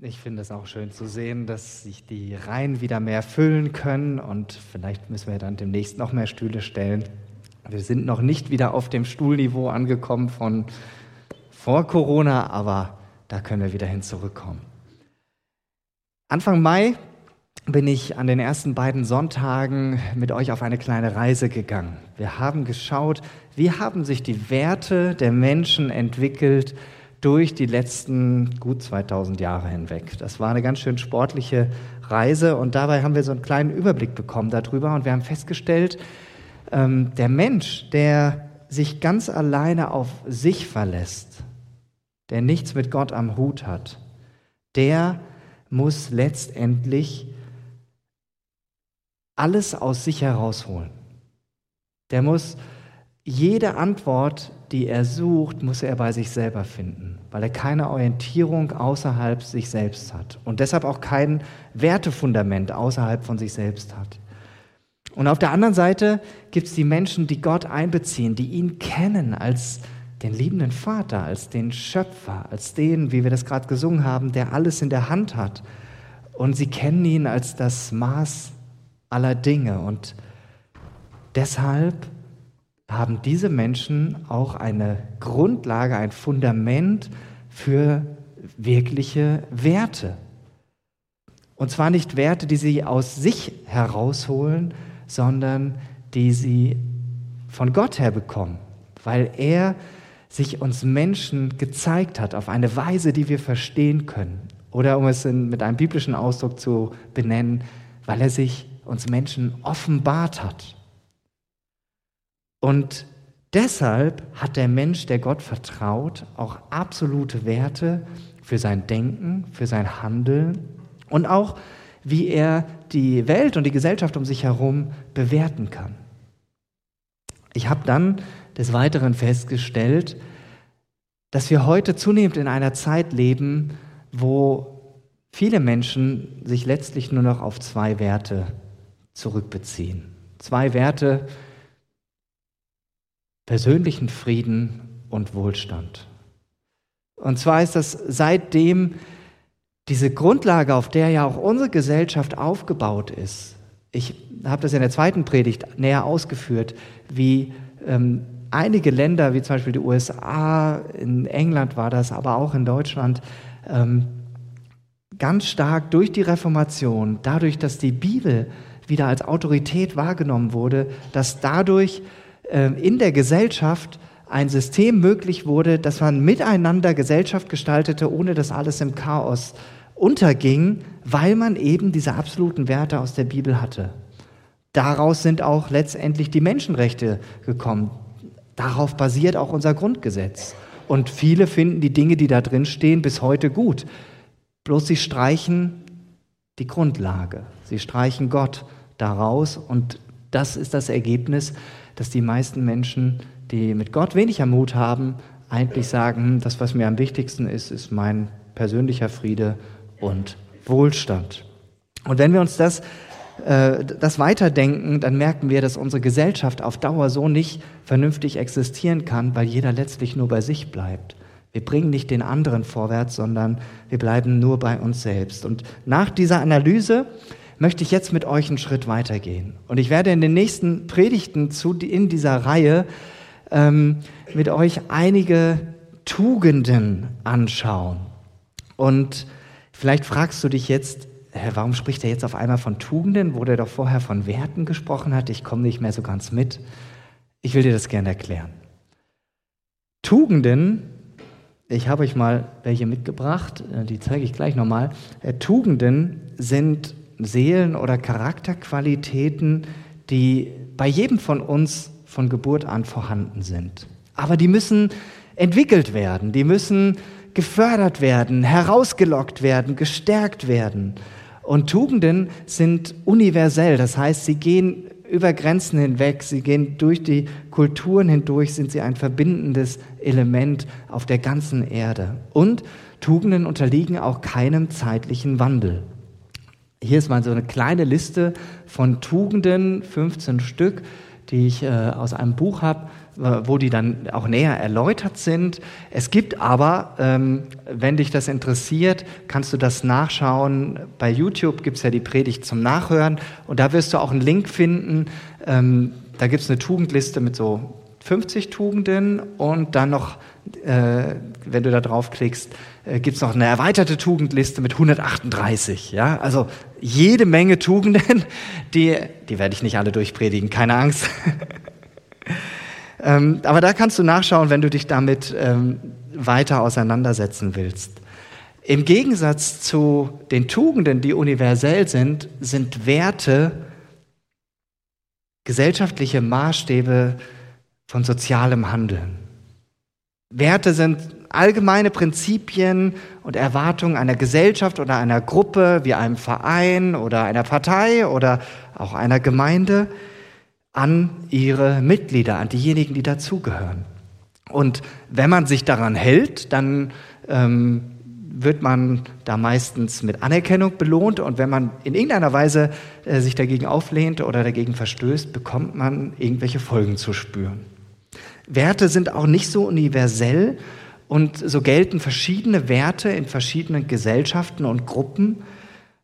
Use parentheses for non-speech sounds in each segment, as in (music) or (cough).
Ich finde es auch schön zu sehen, dass sich die Reihen wieder mehr füllen können und vielleicht müssen wir dann demnächst noch mehr Stühle stellen. Wir sind noch nicht wieder auf dem Stuhlniveau angekommen von vor Corona, aber da können wir wieder hin zurückkommen. Anfang Mai bin ich an den ersten beiden Sonntagen mit euch auf eine kleine Reise gegangen. Wir haben geschaut, wie haben sich die Werte der Menschen entwickelt durch die letzten gut 2000 Jahre hinweg. Das war eine ganz schön sportliche Reise und dabei haben wir so einen kleinen Überblick bekommen darüber und wir haben festgestellt, ähm, der Mensch, der sich ganz alleine auf sich verlässt, der nichts mit Gott am Hut hat, der muss letztendlich alles aus sich herausholen. Der muss jede Antwort, die er sucht, muss er bei sich selber finden, weil er keine Orientierung außerhalb sich selbst hat und deshalb auch kein Wertefundament außerhalb von sich selbst hat. Und auf der anderen Seite gibt es die Menschen, die Gott einbeziehen, die ihn kennen als den liebenden Vater, als den Schöpfer, als den, wie wir das gerade gesungen haben, der alles in der Hand hat. Und sie kennen ihn als das Maß aller Dinge. Und deshalb haben diese Menschen auch eine Grundlage, ein Fundament für wirkliche Werte. Und zwar nicht Werte, die sie aus sich herausholen, sondern die sie von Gott her bekommen, weil er sich uns Menschen gezeigt hat auf eine Weise, die wir verstehen können. Oder um es in, mit einem biblischen Ausdruck zu benennen, weil er sich uns Menschen offenbart hat. Und deshalb hat der Mensch, der Gott vertraut, auch absolute Werte für sein Denken, für sein Handeln und auch, wie er die Welt und die Gesellschaft um sich herum bewerten kann. Ich habe dann des Weiteren festgestellt, dass wir heute zunehmend in einer Zeit leben, wo viele Menschen sich letztlich nur noch auf zwei Werte zurückbeziehen. Zwei Werte, persönlichen Frieden und Wohlstand. Und zwar ist das seitdem diese Grundlage, auf der ja auch unsere Gesellschaft aufgebaut ist. Ich habe das in der zweiten Predigt näher ausgeführt, wie ähm, einige Länder, wie zum Beispiel die USA, in England war das, aber auch in Deutschland, ähm, ganz stark durch die Reformation, dadurch, dass die Bibel wieder als Autorität wahrgenommen wurde, dass dadurch in der Gesellschaft ein System möglich wurde, dass man miteinander Gesellschaft gestaltete, ohne dass alles im Chaos unterging, weil man eben diese absoluten Werte aus der Bibel hatte. Daraus sind auch letztendlich die Menschenrechte gekommen. Darauf basiert auch unser Grundgesetz. Und viele finden die Dinge, die da drin stehen, bis heute gut. Bloß sie streichen die Grundlage. Sie streichen Gott daraus. Und das ist das Ergebnis, dass die meisten Menschen, die mit Gott wenig am Mut haben, eigentlich sagen, hm, das, was mir am wichtigsten ist, ist mein persönlicher Friede und Wohlstand. Und wenn wir uns das, äh, das weiterdenken, dann merken wir, dass unsere Gesellschaft auf Dauer so nicht vernünftig existieren kann, weil jeder letztlich nur bei sich bleibt. Wir bringen nicht den anderen vorwärts, sondern wir bleiben nur bei uns selbst. Und nach dieser Analyse möchte ich jetzt mit euch einen Schritt weitergehen. Und ich werde in den nächsten Predigten zu, in dieser Reihe ähm, mit euch einige Tugenden anschauen. Und vielleicht fragst du dich jetzt, warum spricht er jetzt auf einmal von Tugenden, wo er doch vorher von Werten gesprochen hat? Ich komme nicht mehr so ganz mit. Ich will dir das gerne erklären. Tugenden, ich habe euch mal welche mitgebracht, äh, die zeige ich gleich nochmal. Äh, Tugenden sind Seelen- oder Charakterqualitäten, die bei jedem von uns von Geburt an vorhanden sind. Aber die müssen entwickelt werden, die müssen gefördert werden, herausgelockt werden, gestärkt werden. Und Tugenden sind universell, das heißt, sie gehen über Grenzen hinweg, sie gehen durch die Kulturen hindurch, sind sie ein verbindendes Element auf der ganzen Erde. Und Tugenden unterliegen auch keinem zeitlichen Wandel. Hier ist mal so eine kleine Liste von Tugenden, 15 Stück, die ich äh, aus einem Buch habe, wo die dann auch näher erläutert sind. Es gibt aber, ähm, wenn dich das interessiert, kannst du das nachschauen. Bei YouTube gibt es ja die Predigt zum Nachhören und da wirst du auch einen Link finden. Ähm, da gibt es eine Tugendliste mit so 50 Tugenden und dann noch, äh, wenn du da draufklickst, äh, gibt es noch eine erweiterte Tugendliste mit 138. Ja? Also jede Menge Tugenden, (laughs) die, die werde ich nicht alle durchpredigen, keine Angst. (laughs) ähm, aber da kannst du nachschauen, wenn du dich damit ähm, weiter auseinandersetzen willst. Im Gegensatz zu den Tugenden, die universell sind, sind Werte gesellschaftliche Maßstäbe von sozialem Handeln. Werte sind allgemeine Prinzipien und Erwartungen einer Gesellschaft oder einer Gruppe, wie einem Verein oder einer Partei oder auch einer Gemeinde an ihre Mitglieder, an diejenigen, die dazugehören. Und wenn man sich daran hält, dann ähm, wird man da meistens mit Anerkennung belohnt und wenn man in irgendeiner Weise äh, sich dagegen auflehnt oder dagegen verstößt, bekommt man irgendwelche Folgen zu spüren. Werte sind auch nicht so universell und so gelten verschiedene Werte in verschiedenen Gesellschaften und Gruppen.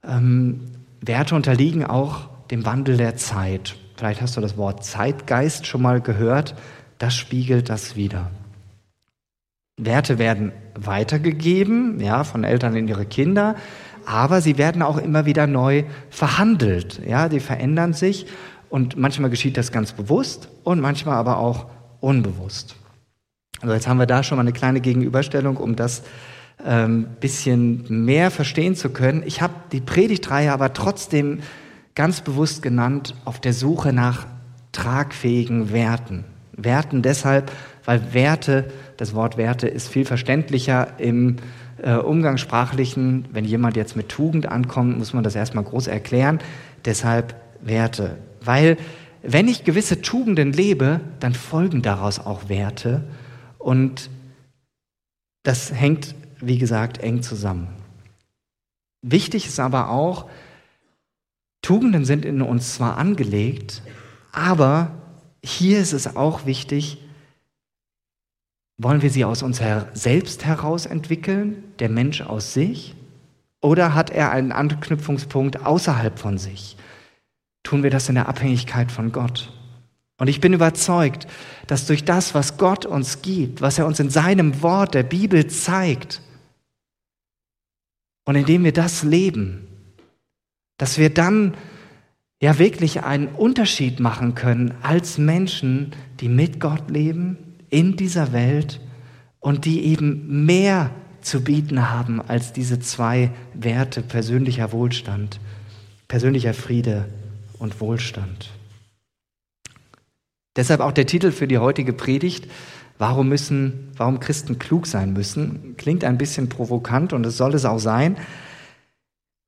Ähm, Werte unterliegen auch dem Wandel der Zeit. Vielleicht hast du das Wort Zeitgeist schon mal gehört. Das spiegelt das wieder. Werte werden weitergegeben, ja, von Eltern in ihre Kinder, aber sie werden auch immer wieder neu verhandelt, ja, die verändern sich und manchmal geschieht das ganz bewusst und manchmal aber auch unbewusst. Also jetzt haben wir da schon mal eine kleine Gegenüberstellung, um das ein ähm, bisschen mehr verstehen zu können. Ich habe die Predigtreihe aber trotzdem ganz bewusst genannt auf der Suche nach tragfähigen Werten. Werten deshalb, weil Werte, das Wort Werte ist viel verständlicher im äh, Umgangssprachlichen. Wenn jemand jetzt mit Tugend ankommt, muss man das erstmal groß erklären. Deshalb Werte. Weil wenn ich gewisse Tugenden lebe, dann folgen daraus auch Werte. Und das hängt, wie gesagt, eng zusammen. Wichtig ist aber auch, Tugenden sind in uns zwar angelegt, aber hier ist es auch wichtig, wollen wir sie aus uns selbst heraus entwickeln, der Mensch aus sich, oder hat er einen Anknüpfungspunkt außerhalb von sich? Tun wir das in der Abhängigkeit von Gott? Und ich bin überzeugt, dass durch das, was Gott uns gibt, was er uns in seinem Wort der Bibel zeigt, und indem wir das leben, dass wir dann ja wirklich einen Unterschied machen können als Menschen, die mit Gott leben, in dieser Welt und die eben mehr zu bieten haben als diese zwei Werte persönlicher Wohlstand, persönlicher Friede und Wohlstand. Deshalb auch der Titel für die heutige Predigt, warum müssen, warum Christen klug sein müssen, klingt ein bisschen provokant und es soll es auch sein.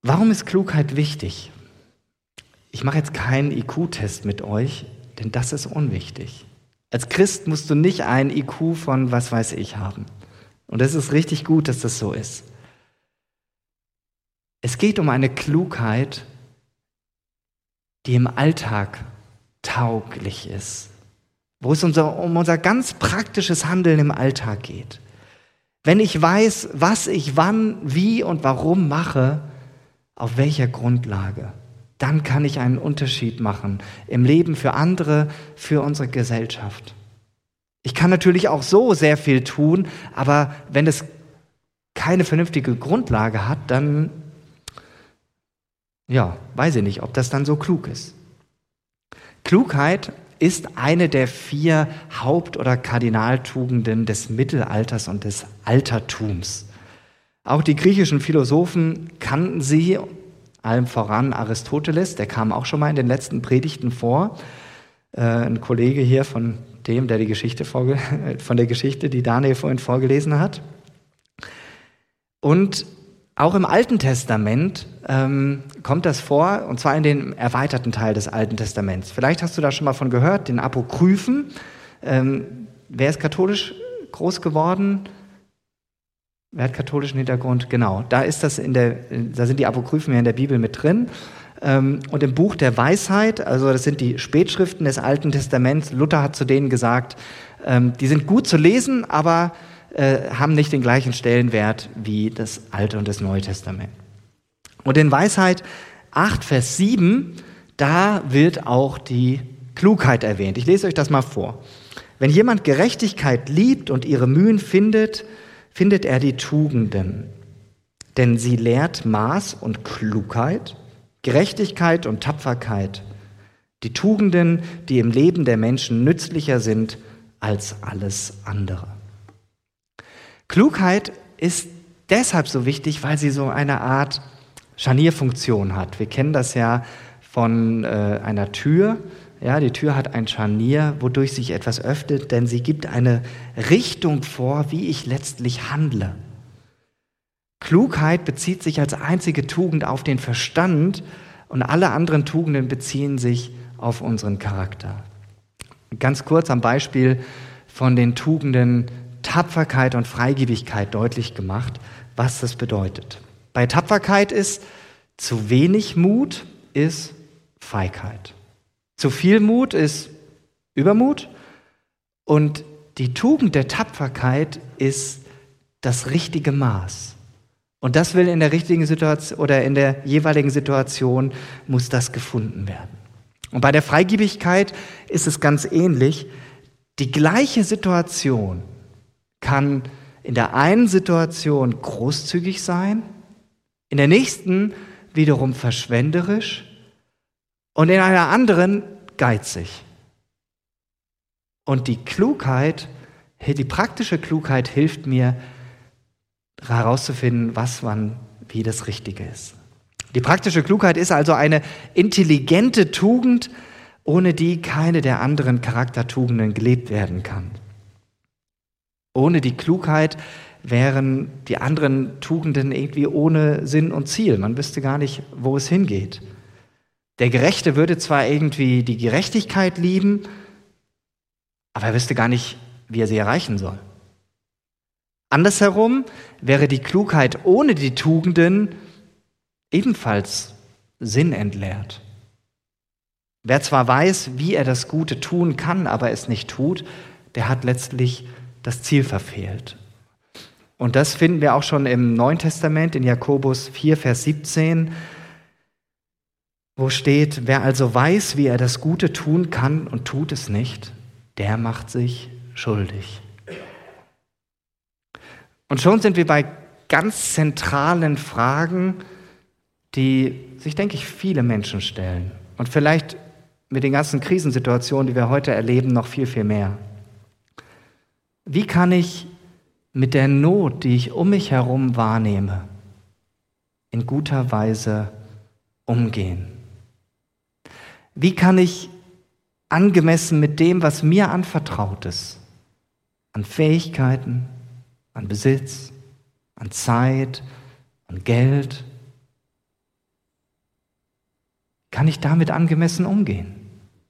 Warum ist Klugheit wichtig? Ich mache jetzt keinen IQ-Test mit euch, denn das ist unwichtig. Als Christ musst du nicht einen IQ von was weiß ich haben. Und es ist richtig gut, dass das so ist. Es geht um eine Klugheit, die im Alltag tauglich ist wo es unser, um unser ganz praktisches Handeln im Alltag geht. Wenn ich weiß, was ich wann, wie und warum mache, auf welcher Grundlage, dann kann ich einen Unterschied machen im Leben für andere, für unsere Gesellschaft. Ich kann natürlich auch so sehr viel tun, aber wenn es keine vernünftige Grundlage hat, dann, ja, weiß ich nicht, ob das dann so klug ist. Klugheit ist eine der vier Haupt- oder Kardinaltugenden des Mittelalters und des Altertums. Auch die griechischen Philosophen kannten sie, allem voran Aristoteles, der kam auch schon mal in den letzten Predigten vor. Äh, ein Kollege hier von dem, der die Geschichte (laughs) von der Geschichte, die Daniel vorhin vorgelesen hat. Und auch im Alten Testament ähm, kommt das vor, und zwar in dem erweiterten Teil des Alten Testaments. Vielleicht hast du da schon mal von gehört, den Apokryphen. Ähm, wer ist katholisch groß geworden? Wer hat katholischen Hintergrund? Genau, da ist das in der, da sind die Apokryphen ja in der Bibel mit drin. Ähm, und im Buch der Weisheit, also das sind die Spätschriften des Alten Testaments, Luther hat zu denen gesagt, ähm, die sind gut zu lesen, aber äh, haben nicht den gleichen Stellenwert wie das Alte und das Neue Testament. Und in Weisheit 8, Vers 7, da wird auch die Klugheit erwähnt. Ich lese euch das mal vor. Wenn jemand Gerechtigkeit liebt und ihre Mühen findet, findet er die Tugenden. Denn sie lehrt Maß und Klugheit, Gerechtigkeit und Tapferkeit, die Tugenden, die im Leben der Menschen nützlicher sind als alles andere. Klugheit ist deshalb so wichtig, weil sie so eine Art Scharnierfunktion hat. Wir kennen das ja von äh, einer Tür. Ja, die Tür hat ein Scharnier, wodurch sich etwas öffnet, denn sie gibt eine Richtung vor, wie ich letztlich handle. Klugheit bezieht sich als einzige Tugend auf den Verstand und alle anderen Tugenden beziehen sich auf unseren Charakter. Ganz kurz am Beispiel von den Tugenden Tapferkeit und Freigebigkeit deutlich gemacht, was das bedeutet. Bei Tapferkeit ist zu wenig Mut ist Feigheit. Zu viel Mut ist Übermut und die Tugend der Tapferkeit ist das richtige Maß. Und das will in der richtigen Situation oder in der jeweiligen Situation muss das gefunden werden. Und bei der Freigebigkeit ist es ganz ähnlich. Die gleiche Situation kann in der einen Situation großzügig sein, in der nächsten wiederum verschwenderisch und in einer anderen geizig. Und die Klugheit, die praktische Klugheit hilft mir, herauszufinden, was wann wie das Richtige ist. Die praktische Klugheit ist also eine intelligente Tugend, ohne die keine der anderen Charaktertugenden gelebt werden kann. Ohne die Klugheit wären die anderen Tugenden irgendwie ohne Sinn und Ziel. Man wüsste gar nicht, wo es hingeht. Der Gerechte würde zwar irgendwie die Gerechtigkeit lieben, aber er wüsste gar nicht, wie er sie erreichen soll. Andersherum wäre die Klugheit ohne die Tugenden ebenfalls sinnentleert. Wer zwar weiß, wie er das Gute tun kann, aber es nicht tut, der hat letztlich das Ziel verfehlt. Und das finden wir auch schon im Neuen Testament in Jakobus 4, Vers 17, wo steht, wer also weiß, wie er das Gute tun kann und tut es nicht, der macht sich schuldig. Und schon sind wir bei ganz zentralen Fragen, die sich, denke ich, viele Menschen stellen. Und vielleicht mit den ganzen Krisensituationen, die wir heute erleben, noch viel, viel mehr. Wie kann ich mit der Not, die ich um mich herum wahrnehme, in guter Weise umgehen? Wie kann ich angemessen mit dem, was mir anvertraut ist, an Fähigkeiten, an Besitz, an Zeit, an Geld? Kann ich damit angemessen umgehen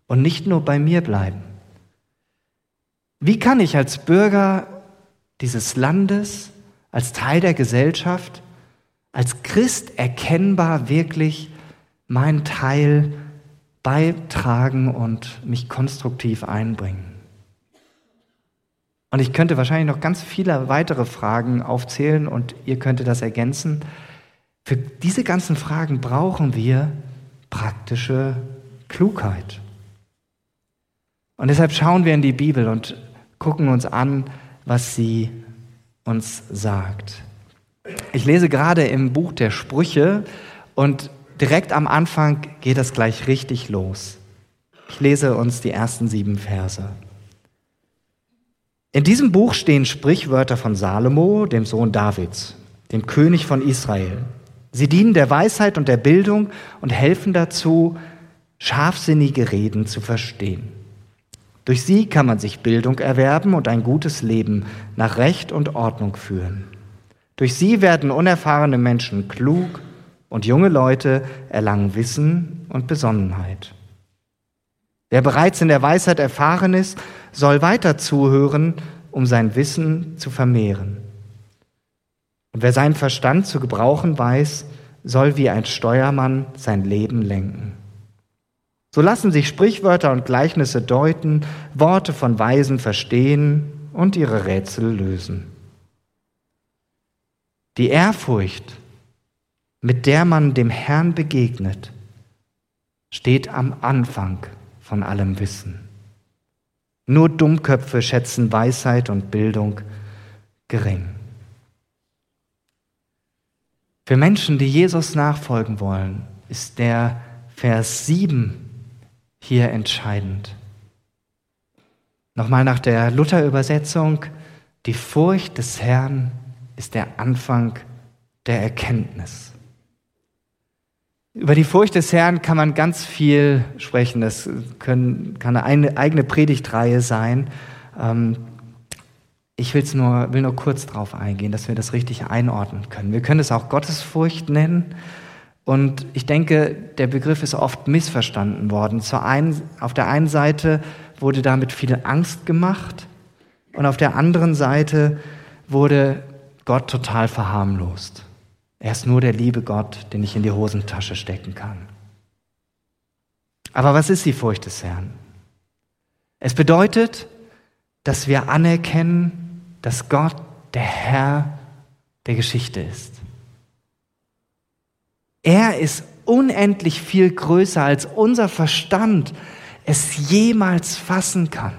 und nicht nur bei mir bleiben? Wie kann ich als Bürger dieses Landes, als Teil der Gesellschaft, als Christ erkennbar wirklich meinen Teil beitragen und mich konstruktiv einbringen? Und ich könnte wahrscheinlich noch ganz viele weitere Fragen aufzählen und ihr könntet das ergänzen. Für diese ganzen Fragen brauchen wir praktische Klugheit. Und deshalb schauen wir in die Bibel und gucken uns an, was sie uns sagt. Ich lese gerade im Buch der Sprüche und direkt am Anfang geht es gleich richtig los. Ich lese uns die ersten sieben Verse. In diesem Buch stehen Sprichwörter von Salomo, dem Sohn Davids, dem König von Israel. Sie dienen der Weisheit und der Bildung und helfen dazu, scharfsinnige Reden zu verstehen. Durch sie kann man sich Bildung erwerben und ein gutes Leben nach Recht und Ordnung führen. Durch sie werden unerfahrene Menschen klug und junge Leute erlangen Wissen und Besonnenheit. Wer bereits in der Weisheit erfahren ist, soll weiter zuhören, um sein Wissen zu vermehren. Und wer seinen Verstand zu gebrauchen weiß, soll wie ein Steuermann sein Leben lenken. So lassen sich Sprichwörter und Gleichnisse deuten, Worte von Weisen verstehen und ihre Rätsel lösen. Die Ehrfurcht, mit der man dem Herrn begegnet, steht am Anfang von allem Wissen. Nur Dummköpfe schätzen Weisheit und Bildung gering. Für Menschen, die Jesus nachfolgen wollen, ist der Vers 7 hier entscheidend. Nochmal nach der Luther-Übersetzung, die Furcht des Herrn ist der Anfang der Erkenntnis. Über die Furcht des Herrn kann man ganz viel sprechen. Das können, kann eine eigene Predigtreihe sein. Ähm, ich will's nur, will nur kurz darauf eingehen, dass wir das richtig einordnen können. Wir können es auch Gottesfurcht nennen. Und ich denke, der Begriff ist oft missverstanden worden. Einen, auf der einen Seite wurde damit viel Angst gemacht und auf der anderen Seite wurde Gott total verharmlost. Er ist nur der liebe Gott, den ich in die Hosentasche stecken kann. Aber was ist die Furcht des Herrn? Es bedeutet, dass wir anerkennen, dass Gott der Herr der Geschichte ist. Er ist unendlich viel größer, als unser Verstand es jemals fassen kann.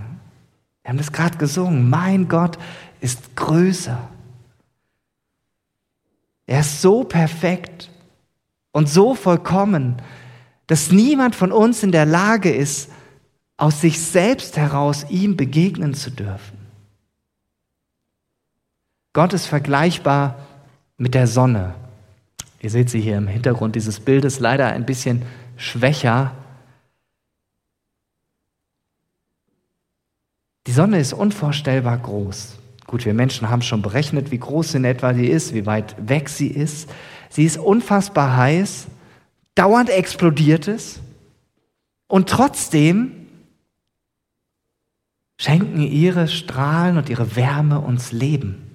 Wir haben das gerade gesungen. Mein Gott ist größer. Er ist so perfekt und so vollkommen, dass niemand von uns in der Lage ist, aus sich selbst heraus ihm begegnen zu dürfen. Gott ist vergleichbar mit der Sonne. Ihr seht sie hier im Hintergrund dieses Bildes, leider ein bisschen schwächer. Die Sonne ist unvorstellbar groß. Gut, wir Menschen haben schon berechnet, wie groß in etwa sie ist, wie weit weg sie ist. Sie ist unfassbar heiß, dauernd explodiert es und trotzdem schenken ihre Strahlen und ihre Wärme uns Leben.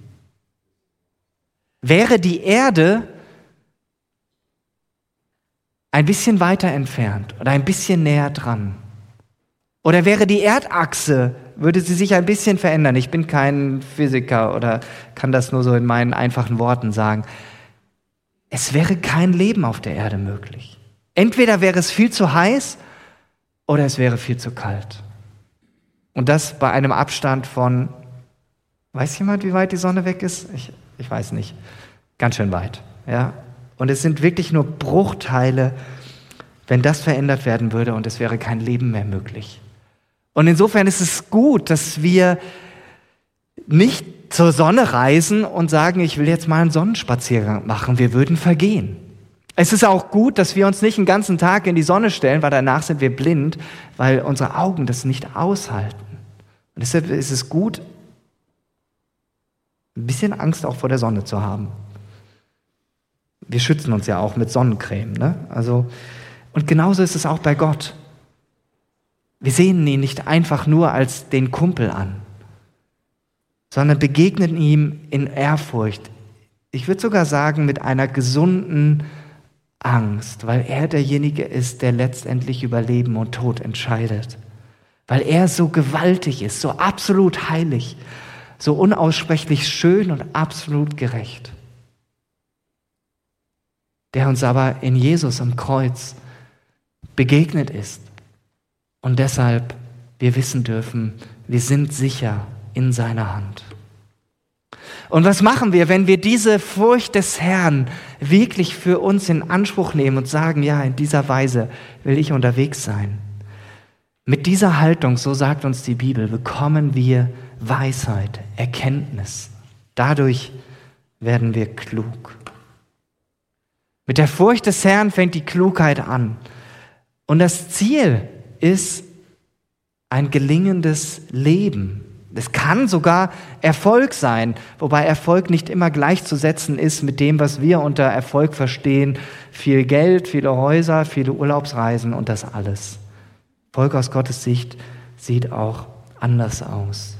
Wäre die Erde ein bisschen weiter entfernt oder ein bisschen näher dran, oder wäre die Erdachse, würde sie sich ein bisschen verändern. Ich bin kein Physiker oder kann das nur so in meinen einfachen Worten sagen. Es wäre kein Leben auf der Erde möglich. Entweder wäre es viel zu heiß oder es wäre viel zu kalt. Und das bei einem Abstand von, weiß jemand, wie weit die Sonne weg ist? Ich ich weiß nicht, ganz schön weit. Ja? Und es sind wirklich nur Bruchteile, wenn das verändert werden würde und es wäre kein Leben mehr möglich. Und insofern ist es gut, dass wir nicht zur Sonne reisen und sagen, ich will jetzt mal einen Sonnenspaziergang machen, wir würden vergehen. Es ist auch gut, dass wir uns nicht einen ganzen Tag in die Sonne stellen, weil danach sind wir blind, weil unsere Augen das nicht aushalten. Und deshalb ist es gut, ein bisschen Angst auch vor der Sonne zu haben. Wir schützen uns ja auch mit Sonnencreme. Ne? Also, und genauso ist es auch bei Gott. Wir sehen ihn nicht einfach nur als den Kumpel an, sondern begegnen ihm in Ehrfurcht. Ich würde sogar sagen, mit einer gesunden Angst, weil er derjenige ist, der letztendlich über Leben und Tod entscheidet. Weil er so gewaltig ist, so absolut heilig so unaussprechlich schön und absolut gerecht, der uns aber in Jesus am Kreuz begegnet ist und deshalb wir wissen dürfen, wir sind sicher in seiner Hand. Und was machen wir, wenn wir diese Furcht des Herrn wirklich für uns in Anspruch nehmen und sagen, ja, in dieser Weise will ich unterwegs sein? Mit dieser Haltung, so sagt uns die Bibel, bekommen wir Weisheit, Erkenntnis. Dadurch werden wir klug. Mit der Furcht des Herrn fängt die Klugheit an. Und das Ziel ist ein gelingendes Leben. Es kann sogar Erfolg sein, wobei Erfolg nicht immer gleichzusetzen ist mit dem, was wir unter Erfolg verstehen. Viel Geld, viele Häuser, viele Urlaubsreisen und das alles. Erfolg aus Gottes Sicht sieht auch anders aus.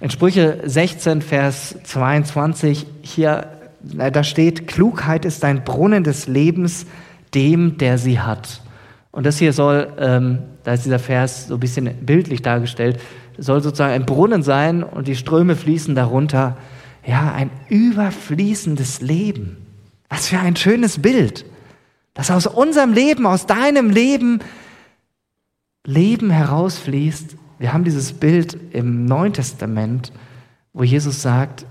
In Sprüche 16, Vers 22, hier da steht, Klugheit ist ein Brunnen des Lebens dem, der sie hat. Und das hier soll, ähm, da ist dieser Vers so ein bisschen bildlich dargestellt, soll sozusagen ein Brunnen sein und die Ströme fließen darunter. Ja, ein überfließendes Leben. Was für ein schönes Bild, dass aus unserem Leben, aus deinem Leben, Leben herausfließt. Wir haben dieses Bild im Neuen Testament, wo Jesus sagt,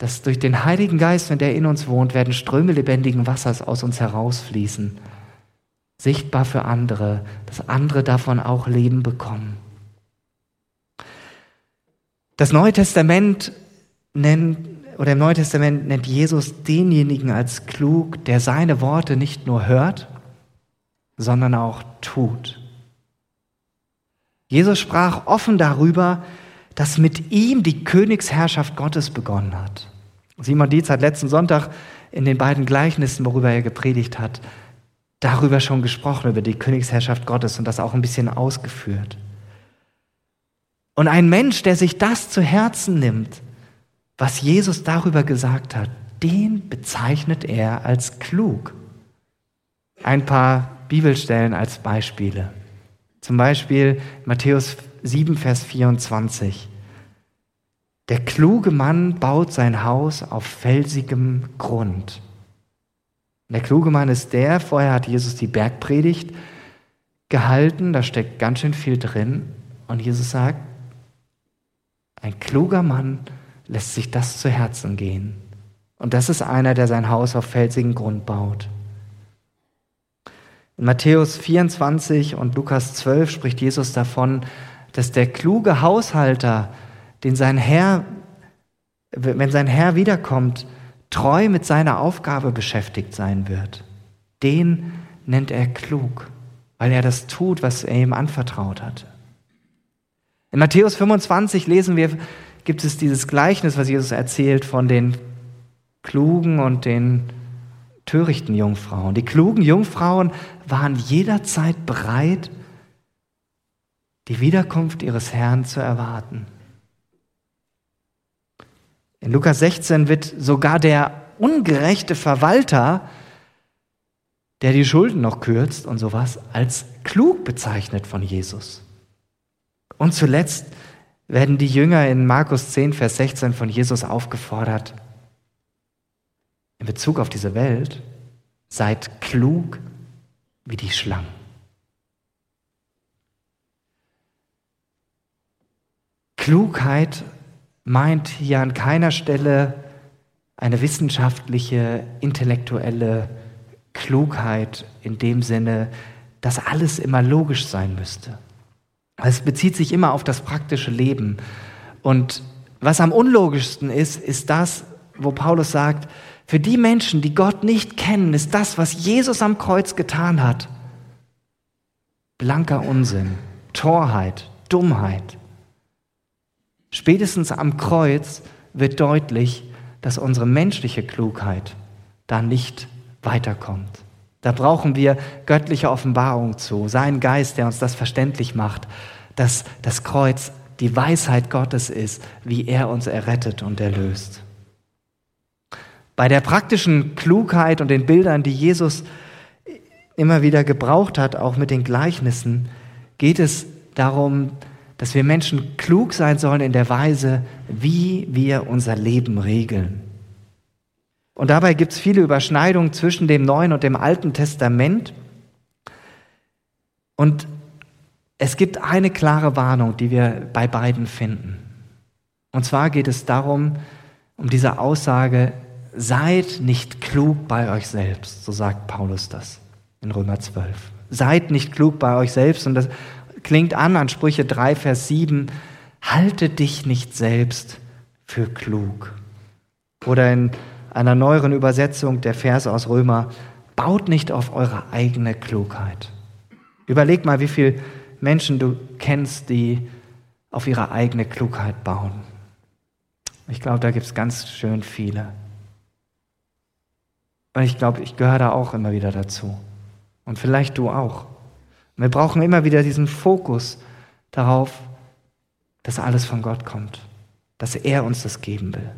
dass durch den Heiligen Geist, wenn der in uns wohnt, werden Ströme lebendigen Wassers aus uns herausfließen. Sichtbar für andere, dass andere davon auch Leben bekommen. Das Neue Testament nennt, oder im Neuen Testament nennt Jesus denjenigen als klug, der seine Worte nicht nur hört, sondern auch tut. Jesus sprach offen darüber, dass mit ihm die Königsherrschaft Gottes begonnen hat. Simon Dietz hat letzten Sonntag in den beiden Gleichnissen, worüber er gepredigt hat, darüber schon gesprochen, über die Königsherrschaft Gottes und das auch ein bisschen ausgeführt. Und ein Mensch, der sich das zu Herzen nimmt, was Jesus darüber gesagt hat, den bezeichnet er als klug. Ein paar Bibelstellen als Beispiele. Zum Beispiel Matthäus 7, Vers 24. Der kluge Mann baut sein Haus auf felsigem Grund. Der kluge Mann ist der, vorher hat Jesus die Bergpredigt gehalten, da steckt ganz schön viel drin. Und Jesus sagt, ein kluger Mann lässt sich das zu Herzen gehen. Und das ist einer, der sein Haus auf felsigen Grund baut. In Matthäus 24 und Lukas 12 spricht Jesus davon, dass der kluge Haushalter, den sein Herr, wenn sein Herr wiederkommt, treu mit seiner Aufgabe beschäftigt sein wird. Den nennt er klug, weil er das tut, was er ihm anvertraut hat. In Matthäus 25 lesen wir, gibt es dieses Gleichnis, was Jesus erzählt von den klugen und den törichten Jungfrauen. Die klugen Jungfrauen waren jederzeit bereit, die Wiederkunft ihres Herrn zu erwarten. In Lukas 16 wird sogar der ungerechte Verwalter, der die Schulden noch kürzt und sowas, als klug bezeichnet von Jesus. Und zuletzt werden die Jünger in Markus 10, Vers 16 von Jesus aufgefordert, in Bezug auf diese Welt, seid klug wie die Schlangen. Klugheit meint hier an keiner Stelle eine wissenschaftliche, intellektuelle Klugheit in dem Sinne, dass alles immer logisch sein müsste. Es bezieht sich immer auf das praktische Leben. Und was am unlogischsten ist, ist das, wo Paulus sagt, für die Menschen, die Gott nicht kennen, ist das, was Jesus am Kreuz getan hat, blanker Unsinn, Torheit, Dummheit. Spätestens am Kreuz wird deutlich, dass unsere menschliche Klugheit da nicht weiterkommt. Da brauchen wir göttliche Offenbarung zu, sein Geist, der uns das verständlich macht, dass das Kreuz die Weisheit Gottes ist, wie er uns errettet und erlöst. Bei der praktischen Klugheit und den Bildern, die Jesus immer wieder gebraucht hat, auch mit den Gleichnissen, geht es darum, dass wir Menschen klug sein sollen in der Weise, wie wir unser Leben regeln. Und dabei gibt es viele Überschneidungen zwischen dem Neuen und dem Alten Testament. Und es gibt eine klare Warnung, die wir bei beiden finden. Und zwar geht es darum, um diese Aussage, seid nicht klug bei euch selbst, so sagt Paulus das in Römer 12. Seid nicht klug bei euch selbst. Und das klingt an an Sprüche 3, Vers 7, halte dich nicht selbst für klug. Oder in einer neueren Übersetzung der Verse aus Römer, baut nicht auf eure eigene Klugheit. Überleg mal, wie viele Menschen du kennst, die auf ihre eigene Klugheit bauen. Ich glaube, da gibt es ganz schön viele. Und ich glaube, ich gehöre da auch immer wieder dazu. Und vielleicht du auch. Wir brauchen immer wieder diesen Fokus darauf, dass alles von Gott kommt, dass er uns das geben will.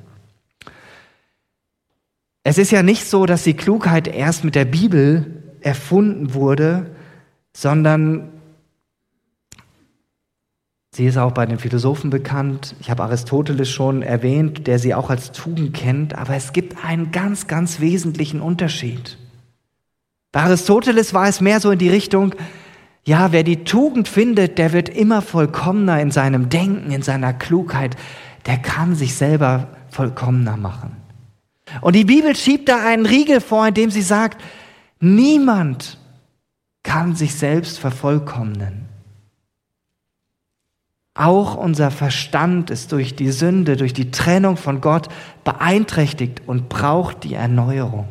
Es ist ja nicht so, dass die Klugheit erst mit der Bibel erfunden wurde, sondern sie ist auch bei den Philosophen bekannt. Ich habe Aristoteles schon erwähnt, der sie auch als Tugend kennt, aber es gibt einen ganz, ganz wesentlichen Unterschied. Bei Aristoteles war es mehr so in die Richtung, ja, wer die Tugend findet, der wird immer vollkommener in seinem Denken, in seiner Klugheit, der kann sich selber vollkommener machen. Und die Bibel schiebt da einen Riegel vor, indem sie sagt, niemand kann sich selbst vervollkommnen. Auch unser Verstand ist durch die Sünde, durch die Trennung von Gott beeinträchtigt und braucht die Erneuerung.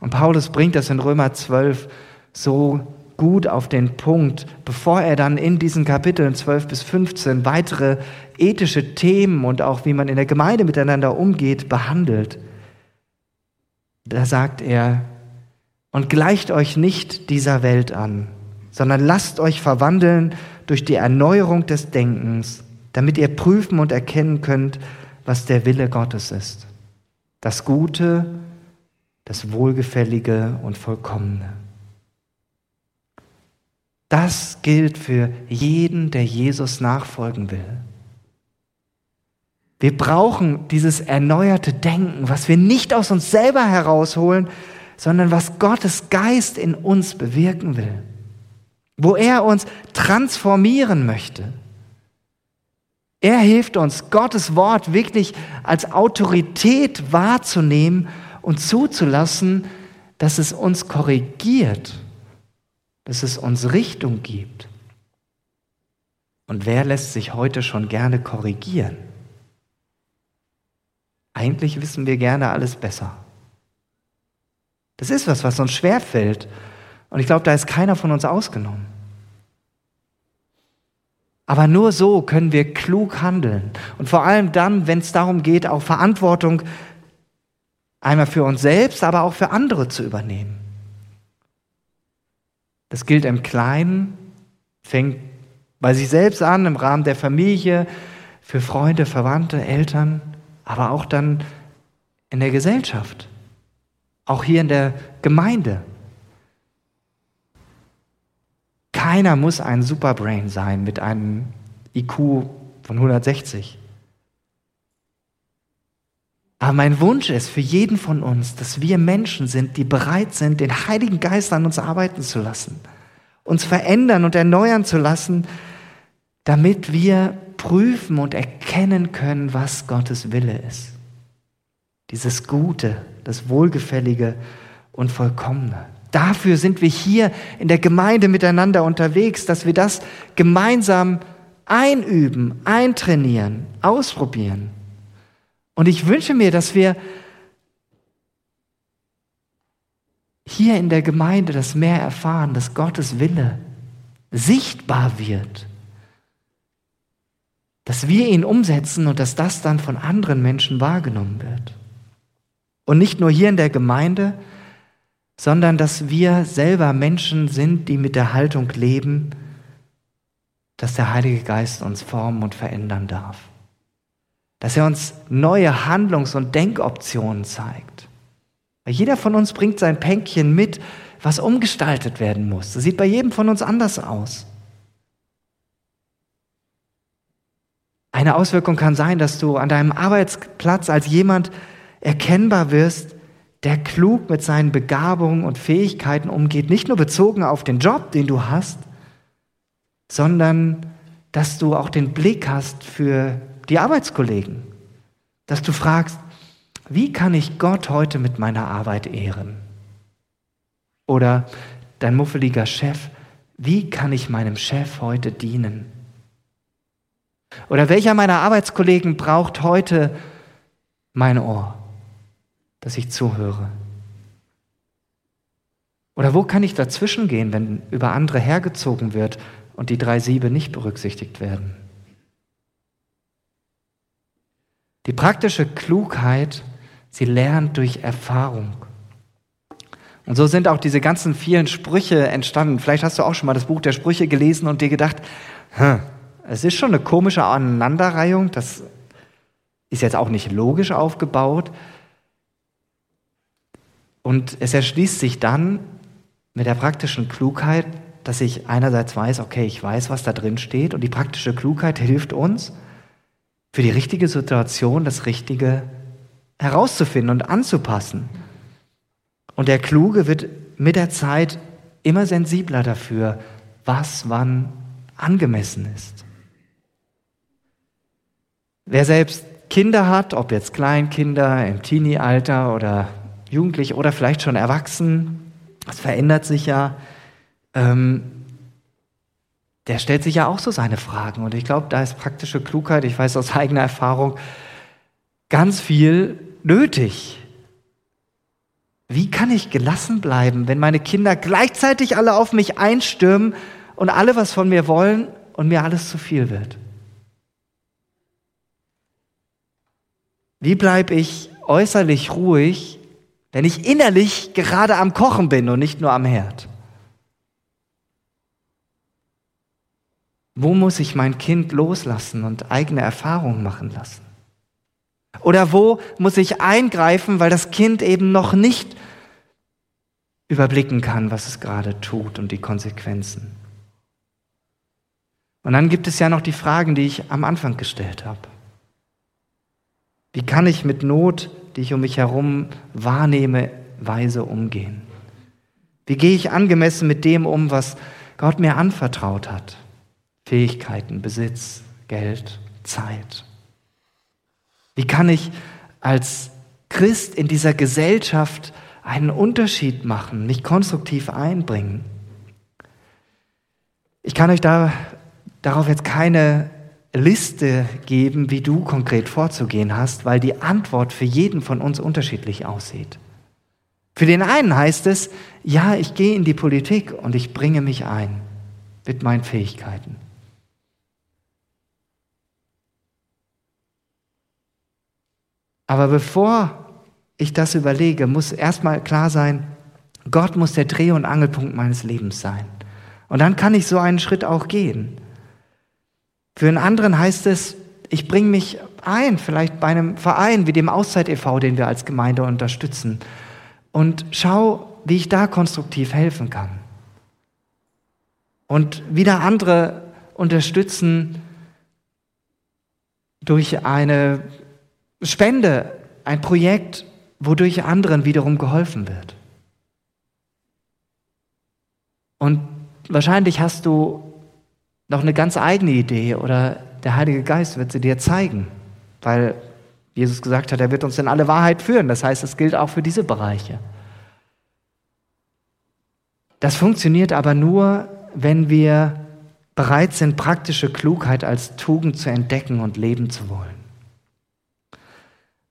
Und Paulus bringt das in Römer 12 so gut auf den Punkt, bevor er dann in diesen Kapiteln 12 bis 15 weitere ethische Themen und auch wie man in der Gemeinde miteinander umgeht, behandelt. Da sagt er, und gleicht euch nicht dieser Welt an, sondern lasst euch verwandeln durch die Erneuerung des Denkens, damit ihr prüfen und erkennen könnt, was der Wille Gottes ist. Das Gute, das Wohlgefällige und Vollkommene. Das gilt für jeden, der Jesus nachfolgen will. Wir brauchen dieses erneuerte Denken, was wir nicht aus uns selber herausholen, sondern was Gottes Geist in uns bewirken will, wo er uns transformieren möchte. Er hilft uns, Gottes Wort wirklich als Autorität wahrzunehmen und zuzulassen, dass es uns korrigiert dass es uns Richtung gibt. Und wer lässt sich heute schon gerne korrigieren? Eigentlich wissen wir gerne alles besser. Das ist was, was uns schwerfällt. Und ich glaube, da ist keiner von uns ausgenommen. Aber nur so können wir klug handeln. Und vor allem dann, wenn es darum geht, auch Verantwortung einmal für uns selbst, aber auch für andere zu übernehmen. Das gilt im Kleinen, fängt bei sich selbst an, im Rahmen der Familie, für Freunde, Verwandte, Eltern, aber auch dann in der Gesellschaft, auch hier in der Gemeinde. Keiner muss ein Superbrain sein mit einem IQ von 160. Aber mein Wunsch ist für jeden von uns, dass wir Menschen sind, die bereit sind, den Heiligen Geist an uns arbeiten zu lassen, uns verändern und erneuern zu lassen, damit wir prüfen und erkennen können, was Gottes Wille ist. Dieses Gute, das Wohlgefällige und Vollkommene. Dafür sind wir hier in der Gemeinde miteinander unterwegs, dass wir das gemeinsam einüben, eintrainieren, ausprobieren. Und ich wünsche mir, dass wir hier in der Gemeinde das mehr erfahren, dass Gottes Wille sichtbar wird, dass wir ihn umsetzen und dass das dann von anderen Menschen wahrgenommen wird. Und nicht nur hier in der Gemeinde, sondern dass wir selber Menschen sind, die mit der Haltung leben, dass der Heilige Geist uns formen und verändern darf dass er uns neue Handlungs- und Denkoptionen zeigt. Weil jeder von uns bringt sein Päckchen mit, was umgestaltet werden muss. Das sieht bei jedem von uns anders aus. Eine Auswirkung kann sein, dass du an deinem Arbeitsplatz als jemand erkennbar wirst, der klug mit seinen Begabungen und Fähigkeiten umgeht, nicht nur bezogen auf den Job, den du hast, sondern dass du auch den Blick hast für die Arbeitskollegen, dass du fragst, wie kann ich Gott heute mit meiner Arbeit ehren? Oder dein muffeliger Chef, wie kann ich meinem Chef heute dienen? Oder welcher meiner Arbeitskollegen braucht heute mein Ohr, dass ich zuhöre? Oder wo kann ich dazwischen gehen, wenn über andere hergezogen wird und die drei Siebe nicht berücksichtigt werden? Die praktische Klugheit, sie lernt durch Erfahrung. Und so sind auch diese ganzen vielen Sprüche entstanden. Vielleicht hast du auch schon mal das Buch der Sprüche gelesen und dir gedacht, es ist schon eine komische Aneinanderreihung, das ist jetzt auch nicht logisch aufgebaut. Und es erschließt sich dann mit der praktischen Klugheit, dass ich einerseits weiß, okay, ich weiß, was da drin steht und die praktische Klugheit (laughs) hilft uns, für die richtige Situation das Richtige herauszufinden und anzupassen. Und der Kluge wird mit der Zeit immer sensibler dafür, was wann angemessen ist. Wer selbst Kinder hat, ob jetzt Kleinkinder im Teenie-Alter oder Jugendlich oder vielleicht schon erwachsen, das verändert sich ja, ähm, der stellt sich ja auch so seine Fragen. Und ich glaube, da ist praktische Klugheit, ich weiß aus (laughs) eigener Erfahrung, ganz viel nötig. Wie kann ich gelassen bleiben, wenn meine Kinder gleichzeitig alle auf mich einstürmen und alle was von mir wollen und mir alles zu viel wird? Wie bleibe ich äußerlich ruhig, wenn ich innerlich gerade am Kochen bin und nicht nur am Herd? Wo muss ich mein Kind loslassen und eigene Erfahrungen machen lassen? Oder wo muss ich eingreifen, weil das Kind eben noch nicht überblicken kann, was es gerade tut und die Konsequenzen? Und dann gibt es ja noch die Fragen, die ich am Anfang gestellt habe. Wie kann ich mit Not, die ich um mich herum wahrnehme, weise umgehen? Wie gehe ich angemessen mit dem um, was Gott mir anvertraut hat? Fähigkeiten, Besitz, Geld, Zeit. Wie kann ich als Christ in dieser Gesellschaft einen Unterschied machen, mich konstruktiv einbringen? Ich kann euch da, darauf jetzt keine Liste geben, wie du konkret vorzugehen hast, weil die Antwort für jeden von uns unterschiedlich aussieht. Für den einen heißt es, ja, ich gehe in die Politik und ich bringe mich ein mit meinen Fähigkeiten. Aber bevor ich das überlege, muss erstmal klar sein, Gott muss der Dreh- und Angelpunkt meines Lebens sein. Und dann kann ich so einen Schritt auch gehen. Für einen anderen heißt es, ich bringe mich ein, vielleicht bei einem Verein wie dem Auszeit e.V., den wir als Gemeinde unterstützen, und schau, wie ich da konstruktiv helfen kann. Und wieder andere unterstützen durch eine Spende, ein Projekt, wodurch anderen wiederum geholfen wird. Und wahrscheinlich hast du noch eine ganz eigene Idee oder der Heilige Geist wird sie dir zeigen, weil Jesus gesagt hat, er wird uns in alle Wahrheit führen. Das heißt, es gilt auch für diese Bereiche. Das funktioniert aber nur, wenn wir bereit sind, praktische Klugheit als Tugend zu entdecken und leben zu wollen.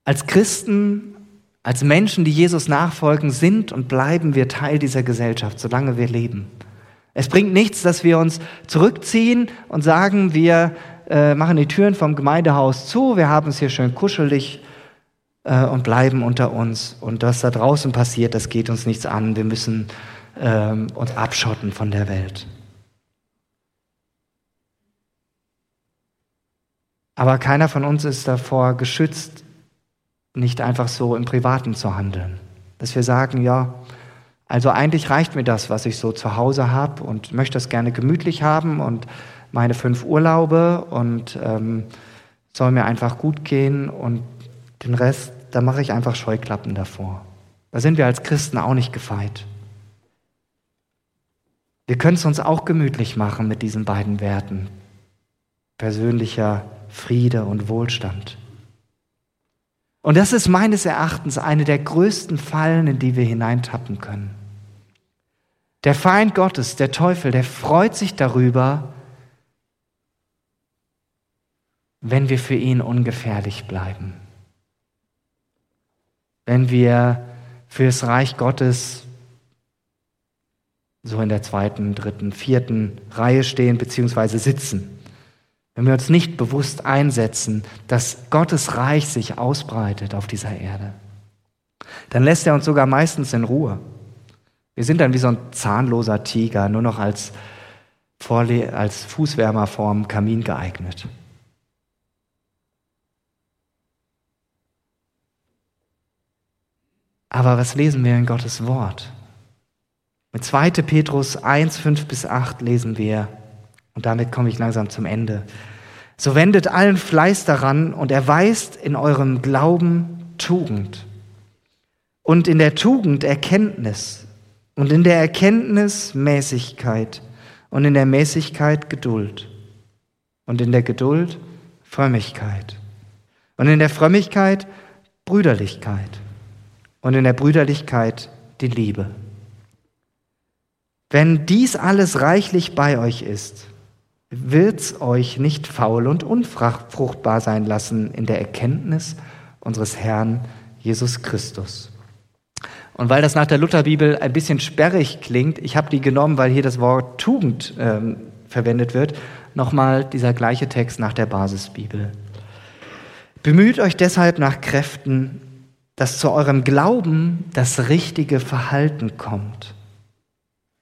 Als Christen, als Menschen, die Jesus nachfolgen, sind und bleiben wir Teil dieser Gesellschaft, solange wir leben. Es bringt nichts, dass wir uns zurückziehen und sagen, wir äh, machen die Türen vom Gemeindehaus zu, wir haben es hier schön kuschelig äh, und bleiben unter uns. Und was da draußen passiert, das geht uns nichts an. Wir müssen äh, uns abschotten von der Welt. Aber keiner von uns ist davor geschützt, nicht einfach so im Privaten zu handeln. Dass wir sagen, ja, also eigentlich reicht mir das, was ich so zu Hause habe und möchte das gerne gemütlich haben und meine fünf Urlaube und ähm, soll mir einfach gut gehen und den Rest, da mache ich einfach Scheuklappen davor. Da sind wir als Christen auch nicht gefeit. Wir können es uns auch gemütlich machen mit diesen beiden Werten. Persönlicher Friede und Wohlstand. Und das ist meines Erachtens eine der größten Fallen, in die wir hineintappen können. Der Feind Gottes, der Teufel, der freut sich darüber, wenn wir für ihn ungefährlich bleiben. Wenn wir fürs Reich Gottes so in der zweiten, dritten, vierten Reihe stehen bzw. sitzen. Wenn wir uns nicht bewusst einsetzen, dass Gottes Reich sich ausbreitet auf dieser Erde, dann lässt er uns sogar meistens in Ruhe. Wir sind dann wie so ein zahnloser Tiger, nur noch als, Vorle als Fußwärmer vorm Kamin geeignet. Aber was lesen wir in Gottes Wort? Mit 2. Petrus 1, 5 bis 8 lesen wir, und damit komme ich langsam zum Ende. So wendet allen Fleiß daran und erweist in eurem Glauben Tugend. Und in der Tugend Erkenntnis. Und in der Erkenntnis Mäßigkeit. Und in der Mäßigkeit Geduld. Und in der Geduld Frömmigkeit. Und in der Frömmigkeit Brüderlichkeit. Und in der Brüderlichkeit die Liebe. Wenn dies alles reichlich bei euch ist, wird's euch nicht faul und unfruchtbar sein lassen in der Erkenntnis unseres Herrn Jesus Christus. Und weil das nach der Lutherbibel ein bisschen sperrig klingt, ich habe die genommen, weil hier das Wort Tugend ähm, verwendet wird, nochmal dieser gleiche Text nach der Basisbibel. Bemüht euch deshalb nach Kräften, dass zu eurem Glauben das richtige Verhalten kommt.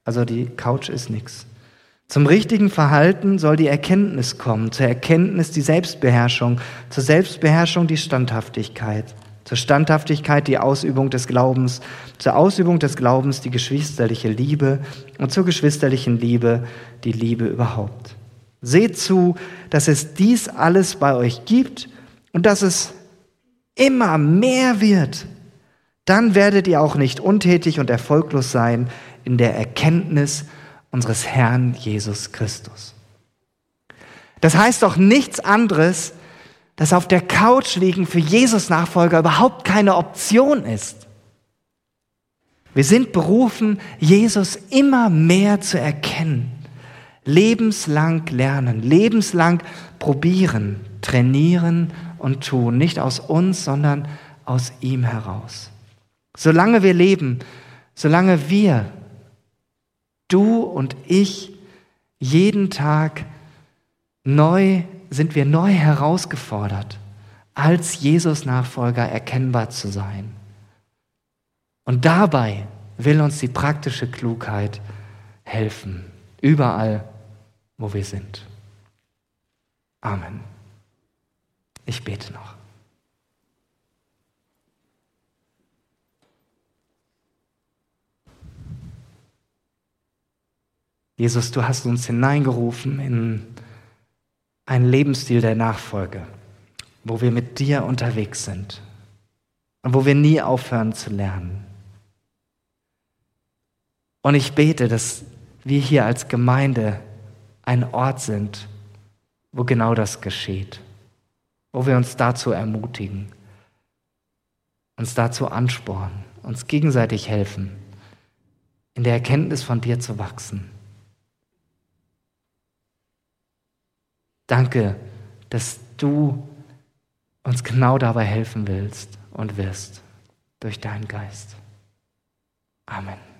Also die Couch ist nichts. Zum richtigen Verhalten soll die Erkenntnis kommen, zur Erkenntnis die Selbstbeherrschung, zur Selbstbeherrschung die Standhaftigkeit, zur Standhaftigkeit die Ausübung des Glaubens, zur Ausübung des Glaubens die geschwisterliche Liebe und zur geschwisterlichen Liebe die Liebe überhaupt. Seht zu, dass es dies alles bei euch gibt und dass es immer mehr wird. Dann werdet ihr auch nicht untätig und erfolglos sein in der Erkenntnis unseres Herrn Jesus Christus. Das heißt doch nichts anderes, dass auf der Couch liegen für Jesus Nachfolger überhaupt keine Option ist. Wir sind berufen, Jesus immer mehr zu erkennen, lebenslang lernen, lebenslang probieren, trainieren und tun, nicht aus uns, sondern aus ihm heraus. Solange wir leben, solange wir du und ich, jeden Tag neu sind wir neu herausgefordert, als Jesus-Nachfolger erkennbar zu sein. Und dabei will uns die praktische Klugheit helfen, überall, wo wir sind. Amen. Ich bete noch. Jesus, du hast uns hineingerufen in einen Lebensstil der Nachfolge, wo wir mit dir unterwegs sind und wo wir nie aufhören zu lernen. Und ich bete, dass wir hier als Gemeinde ein Ort sind, wo genau das geschieht, wo wir uns dazu ermutigen, uns dazu anspornen, uns gegenseitig helfen, in der Erkenntnis von dir zu wachsen. Danke, dass du uns genau dabei helfen willst und wirst durch deinen Geist. Amen.